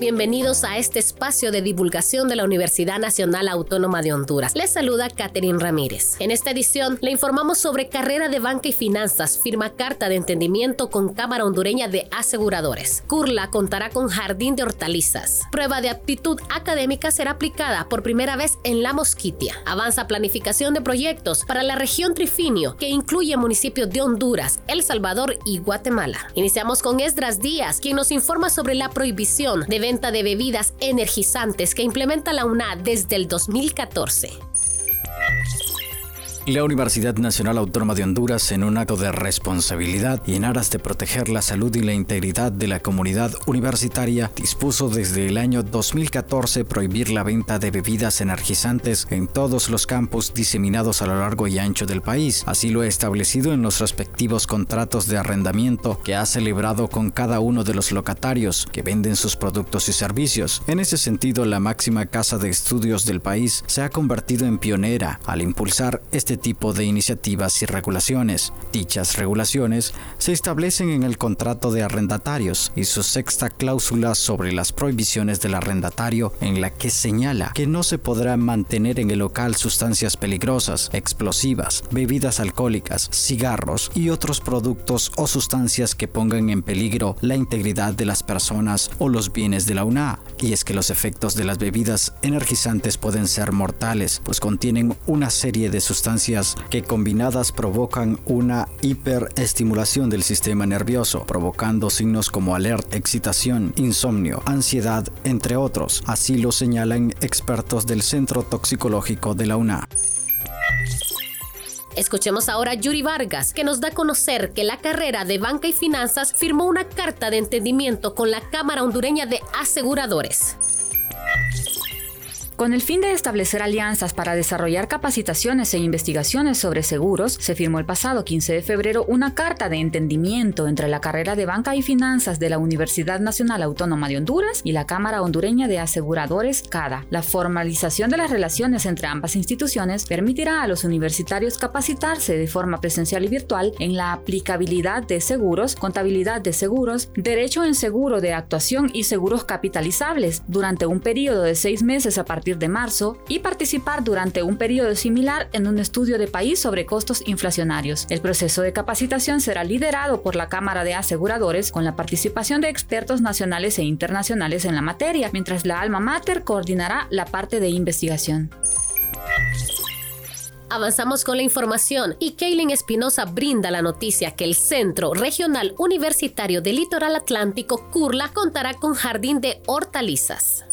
Bienvenidos a este espacio de divulgación de la Universidad Nacional Autónoma de Honduras. Les saluda Catherine Ramírez. En esta edición le informamos sobre carrera de banca y finanzas, firma carta de entendimiento con Cámara Hondureña de Aseguradores. Curla contará con jardín de hortalizas. Prueba de aptitud académica será aplicada por primera vez en La Mosquitia. Avanza planificación de proyectos para la región Trifinio, que incluye municipios de Honduras, El Salvador y Guatemala. Iniciamos con Esdras Díaz, quien nos informa sobre la prohibición de venta de bebidas energizantes que implementa la UNAD desde el 2014. La Universidad Nacional Autónoma de Honduras, en un acto de responsabilidad y en aras de proteger la salud y la integridad de la comunidad universitaria, dispuso desde el año 2014 prohibir la venta de bebidas energizantes en todos los campus diseminados a lo largo y ancho del país. Así lo ha establecido en los respectivos contratos de arrendamiento que ha celebrado con cada uno de los locatarios que venden sus productos y servicios. En ese sentido, la máxima casa de estudios del país se ha convertido en pionera al impulsar este tipo de iniciativas y regulaciones. Dichas regulaciones se establecen en el contrato de arrendatarios y su sexta cláusula sobre las prohibiciones del arrendatario en la que señala que no se podrá mantener en el local sustancias peligrosas, explosivas, bebidas alcohólicas, cigarros y otros productos o sustancias que pongan en peligro la integridad de las personas o los bienes de la UNA. Y es que los efectos de las bebidas energizantes pueden ser mortales, pues contienen una serie de sustancias que combinadas provocan una hiperestimulación del sistema nervioso, provocando signos como alerta, excitación, insomnio, ansiedad, entre otros. Así lo señalan expertos del Centro Toxicológico de la UNA. Escuchemos ahora a Yuri Vargas, que nos da a conocer que la carrera de Banca y Finanzas firmó una carta de entendimiento con la Cámara Hondureña de Aseguradores. Con el fin de establecer alianzas para desarrollar capacitaciones e investigaciones sobre seguros, se firmó el pasado 15 de febrero una carta de entendimiento entre la carrera de Banca y Finanzas de la Universidad Nacional Autónoma de Honduras y la Cámara Hondureña de Aseguradores CADA. La formalización de las relaciones entre ambas instituciones permitirá a los universitarios capacitarse de forma presencial y virtual en la aplicabilidad de seguros, contabilidad de seguros, derecho en seguro de actuación y seguros capitalizables durante un periodo de seis meses a partir de marzo y participar durante un periodo similar en un estudio de país sobre costos inflacionarios. El proceso de capacitación será liderado por la Cámara de Aseguradores con la participación de expertos nacionales e internacionales en la materia, mientras la alma mater coordinará la parte de investigación. Avanzamos con la información y Kaylin Espinosa brinda la noticia que el Centro Regional Universitario del Litoral Atlántico, CURLA, contará con jardín de hortalizas.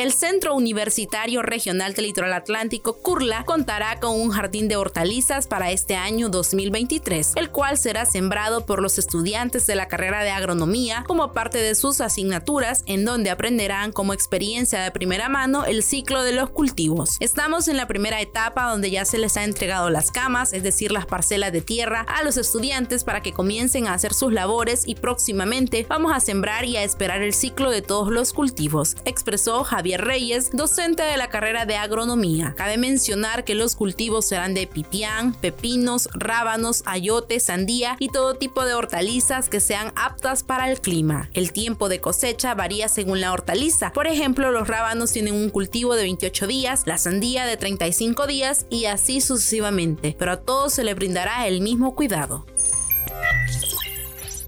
El Centro Universitario Regional del Litoral Atlántico, CURLA, contará con un jardín de hortalizas para este año 2023, el cual será sembrado por los estudiantes de la carrera de agronomía como parte de sus asignaturas, en donde aprenderán como experiencia de primera mano el ciclo de los cultivos. Estamos en la primera etapa donde ya se les ha entregado las camas, es decir, las parcelas de tierra, a los estudiantes para que comiencen a hacer sus labores y próximamente vamos a sembrar y a esperar el ciclo de todos los cultivos, expresó Javier Reyes, docente de la carrera de agronomía. Cabe mencionar que los cultivos serán de pipián, pepinos, rábanos, ayote, sandía y todo tipo de hortalizas que sean aptas para el clima. El tiempo de cosecha varía según la hortaliza. Por ejemplo, los rábanos tienen un cultivo de 28 días, la sandía de 35 días y así sucesivamente, pero a todos se le brindará el mismo cuidado.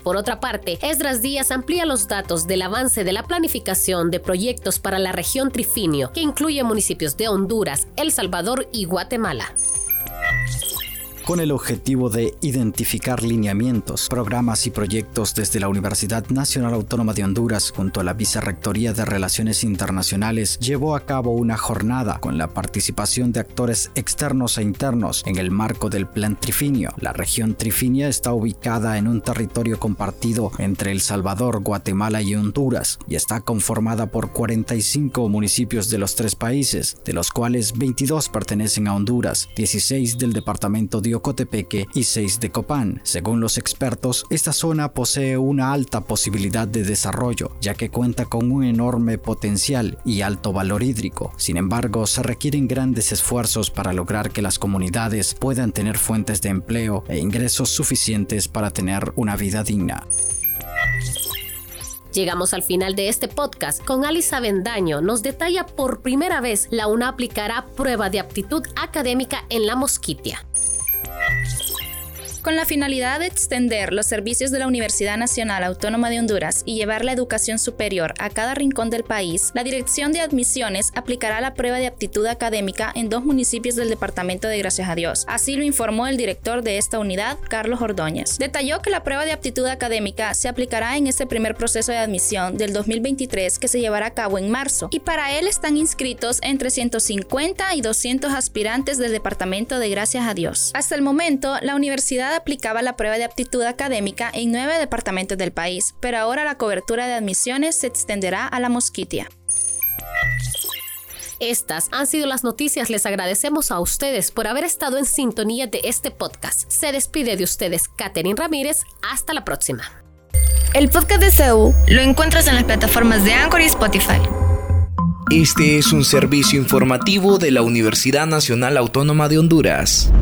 Por otra parte, Esdras Díaz amplía los datos del avance de la planificación de proyectos para la región Trifinio, que incluye municipios de Honduras, El Salvador y Guatemala con el objetivo de identificar lineamientos, programas y proyectos desde la Universidad Nacional Autónoma de Honduras junto a la Vicerrectoría de Relaciones Internacionales, llevó a cabo una jornada con la participación de actores externos e internos en el marco del Plan Trifinio. La región Trifinia está ubicada en un territorio compartido entre El Salvador, Guatemala y Honduras y está conformada por 45 municipios de los tres países, de los cuales 22 pertenecen a Honduras, 16 del departamento de Cotepeque y 6 de Copán. Según los expertos, esta zona posee una alta posibilidad de desarrollo, ya que cuenta con un enorme potencial y alto valor hídrico. Sin embargo, se requieren grandes esfuerzos para lograr que las comunidades puedan tener fuentes de empleo e ingresos suficientes para tener una vida digna. Llegamos al final de este podcast con Alisa Bendaño. Nos detalla por primera vez la UNA aplicará prueba de aptitud académica en la mosquitia. Con la finalidad de extender los servicios de la Universidad Nacional Autónoma de Honduras y llevar la educación superior a cada rincón del país, la Dirección de Admisiones aplicará la prueba de aptitud académica en dos municipios del departamento de Gracias a Dios. Así lo informó el director de esta unidad, Carlos Ordóñez. Detalló que la prueba de aptitud académica se aplicará en este primer proceso de admisión del 2023 que se llevará a cabo en marzo y para él están inscritos entre 150 y 200 aspirantes del departamento de Gracias a Dios. Hasta el momento, la universidad aplicaba la prueba de aptitud académica en nueve departamentos del país, pero ahora la cobertura de admisiones se extenderá a la Mosquitia. Estas han sido las noticias. Les agradecemos a ustedes por haber estado en sintonía de este podcast. Se despide de ustedes Katherine Ramírez. Hasta la próxima. El podcast de CEU lo encuentras en las plataformas de Anchor y Spotify. Este es un servicio informativo de la Universidad Nacional Autónoma de Honduras.